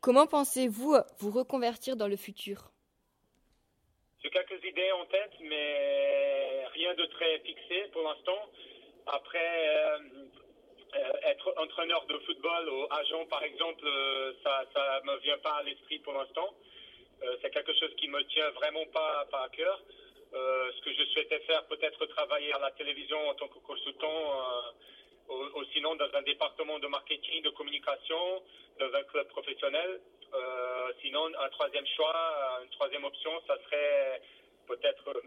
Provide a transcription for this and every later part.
Comment pensez-vous vous reconvertir dans le futur? J'ai quelques idées en tête, mais rien de très fixé pour l'instant. Après, euh, euh, être entraîneur de football ou agent, par exemple, euh, ça ne me vient pas à l'esprit pour l'instant. c'est quelque chose qui me tient vraiment pas, pas à cœur. ce que je souhaitais faire, peut-être travailler à la télévision en tant que consultant ou, sinon dans un département de marketing, de communication, dans un club professionnel. Euh, sinon, un troisième choix, une troisième option, ça serait peut-être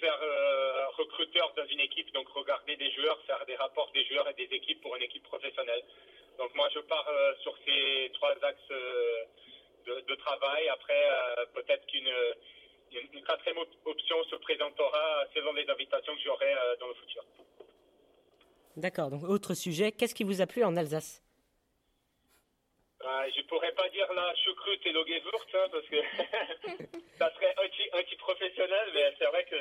faire euh, recruteur dans une équipe, donc regarder des joueurs, faire des rapports des joueurs et des équipes pour une équipe professionnelle. Donc moi, je pars euh, sur ces trois axes de, travail. Après, peut-être qu'une une quatrième option se présentera selon les invitations que j'aurai dans le futur. D'accord, donc autre sujet, qu'est-ce qui vous a plu en Alsace? Euh, Je pourrais pas dire la choucroute et gewürz, hein, parce que ça serait anti-professionnel, mais c'est vrai que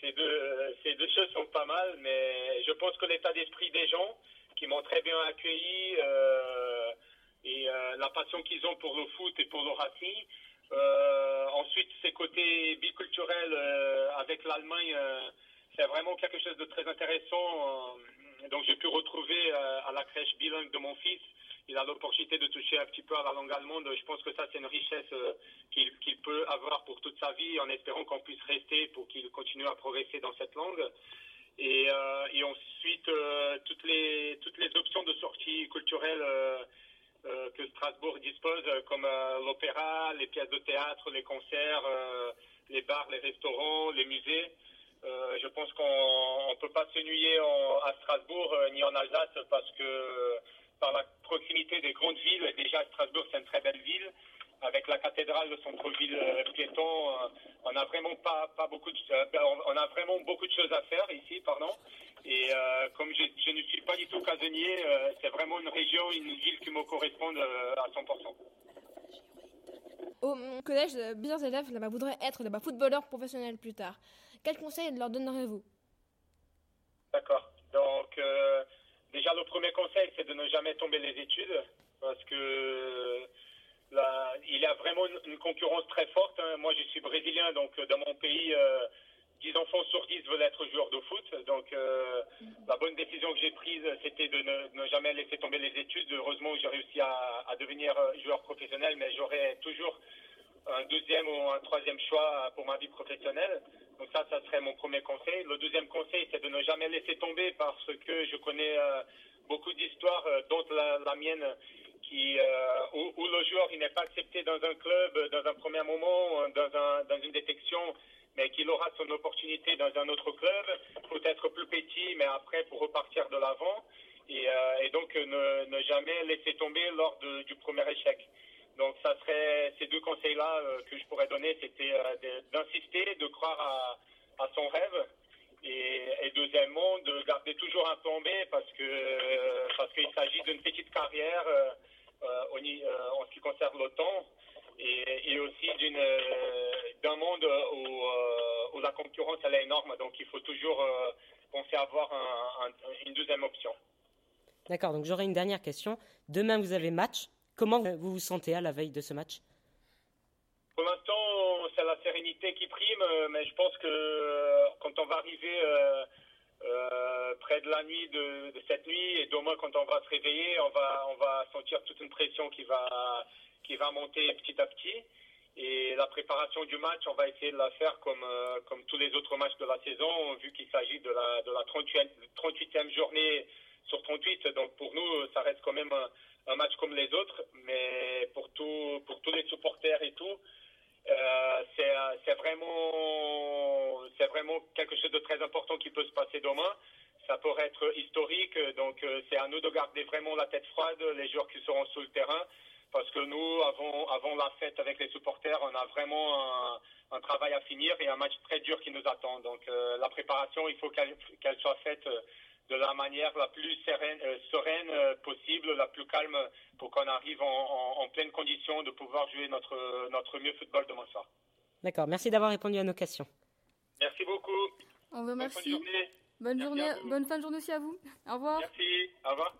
ces deux, ces deux choses sont pas mal, mais je pense que l'état d'esprit des gens, qui m'ont très bien accueilli, euh, et euh, la passion qu'ils ont pour le foot et pour le racing, euh, ensuite, ces côtés biculturels avec l'Allemagne, c'est vraiment quelque chose de très intéressant. Euh, donc j'ai pu retrouver euh, à la crèche bilingue de mon fils. Il a l'opportunité de toucher un petit peu à la langue allemande. Je pense que ça, c'est une richesse euh, qu'il peut avoir pour toute sa vie, en espérant qu'on puisse rester pour qu'il continue à progresser dans cette langue. Et, ensuite, toutes, les, toutes les options de sortie culturelle que Strasbourg dispose, comme l'opéra, les pièces de théâtre, les concerts, les bars, les restaurants, les musées. Euh, je pense qu'on ne peut pas s'ennuyer à Strasbourg euh, ni en Alsace parce que euh, par la proximité des grandes villes, déjà Strasbourg c'est une très belle ville, avec la cathédrale, le centre-ville piéton, on a vraiment pas, pas beaucoup de, ben, on a vraiment beaucoup de choses à faire ici, pardon. Et comme je, je, ne suis pas du tout casanier, c'est vraiment une région, une ville qui me correspond à 100%. Au collège, plusieurs élèves là voudraient être là footballeurs professionnels plus tard. Quel conseil leur donnerez-vous? D'accord. Donc, euh, déjà, le premier conseil, c'est de ne jamais tomber les études, parce que là, il y a vraiment une, concurrence très forte. Hein. Moi, je suis brésilien, donc dans mon pays, euh, 10 enfants sur 10 veulent être joueurs de foot. Donc, euh, bonne décision que j'ai prise, c'était de ne, jamais laisser tomber les études. Heureusement, j'ai réussi à, devenir joueur professionnel, mais j'aurais toujours un deuxième ou un troisième choix pour ma vie professionnelle. Donc ça, ça serait mon premier conseil. Le deuxième conseil, c'est de ne jamais laisser tomber parce que je connais euh, beaucoup d'histoires, euh, dont la, mienne, qui, euh, où, le joueur n'est pas accepté dans un club, dans un premier moment, dans, dans une détection, mais qu'il aura son opportunité dans un autre club, peut-être plus petit, mais après pour repartir de l'avant. Et, et, donc ne, jamais laisser tomber lors du premier échec. Donc, ça serait ces deux conseils-là euh, que je pourrais donner, c'était euh, d'insister, de croire à, son rêve, et, deuxièmement de garder toujours un plan B parce que euh, parce qu'il s'agit d'une petite carrière en ce qui concerne le temps et, aussi d'un monde où, la concurrence elle est énorme, donc il faut toujours penser à avoir une deuxième option. D'accord, donc j'aurais une dernière question. Demain vous avez match. Comment vous vous sentez à la veille de ce match? Pour l'instant, c'est la sérénité qui prime, mais je pense que euh, quand on va arriver euh, euh, près de la nuit de, cette nuit et demain quand on va se réveiller, on va on va sentir toute une pression qui va qui va monter petit à petit. Et la préparation du match, on va essayer de la faire comme comme tous les autres matchs de la saison, vu qu'il s'agit de la de la 38e, 38e journée sur 38. Donc pour nous, ça reste quand même un, un match comme les autres, mais pour, tout, pour tous les supporters et tout, euh, c'est vraiment, vraiment quelque chose de très important qui peut se passer demain. Ça pourrait être historique, donc euh, c'est à nous de garder vraiment la tête froide, les joueurs qui seront sur le terrain, parce que nous, avant, avant la fête avec les supporters, on a vraiment un, un travail à finir et un match très dur qui nous attend. Donc euh, la préparation, il faut qu'elle soit faite de la manière la plus sereine, euh, sereine euh, possible, la plus calme, pour qu'on arrive en, pleine condition de pouvoir jouer notre, notre mieux football demain soir. D'accord, merci d'avoir répondu à nos questions. Merci beaucoup. On vous remercie. Bonne, journée. bonne, journée, bonne fin de journée aussi à vous. Au revoir. Merci, au revoir.